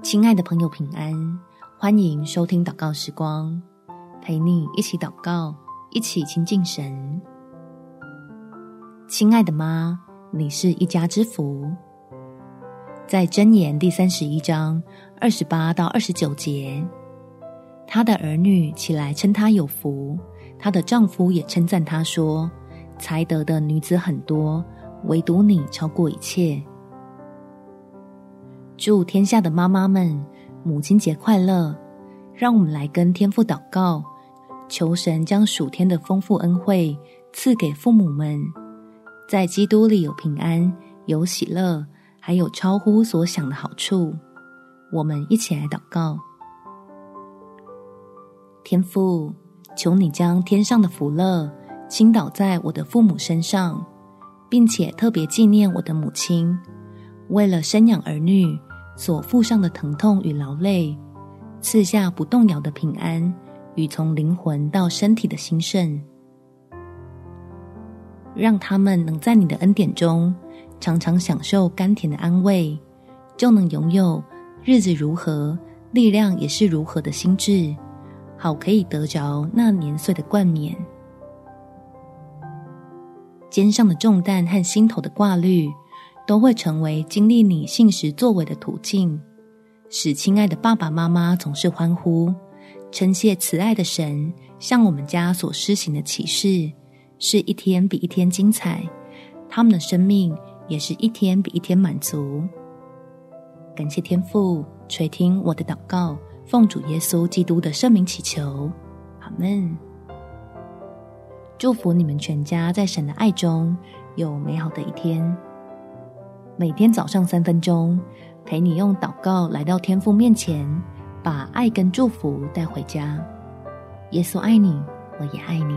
亲爱的朋友，平安！欢迎收听祷告时光，陪你一起祷告，一起亲近神。亲爱的妈，你是一家之福。在箴言第三十一章二十八到二十九节，她的儿女起来称她有福，她的丈夫也称赞她说：“才得的女子很多，唯独你超过一切。”祝天下的妈妈们母亲节快乐！让我们来跟天父祷告，求神将属天的丰富恩惠赐给父母们，在基督里有平安、有喜乐，还有超乎所想的好处。我们一起来祷告：天父，求你将天上的福乐倾倒在我的父母身上，并且特别纪念我的母亲，为了生养儿女。所负上的疼痛与劳累，赐下不动摇的平安与从灵魂到身体的兴盛，让他们能在你的恩典中常常享受甘甜的安慰，就能拥有日子如何，力量也是如何的心智，好可以得着那年岁的冠冕。肩上的重担和心头的挂虑，都会成为经历你信实作为的途径，使亲爱的爸爸妈妈总是欢呼，称谢慈爱的神向我们家所施行的启示，是一天比一天精彩，他们的生命也是一天比一天满足。感谢天父垂听我的祷告，奉主耶稣基督的圣名祈求，阿门。祝福你们全家在神的爱中有美好的一天。每天早上三分钟，陪你用祷告来到天父面前，把爱跟祝福带回家。耶稣爱你，我也爱你。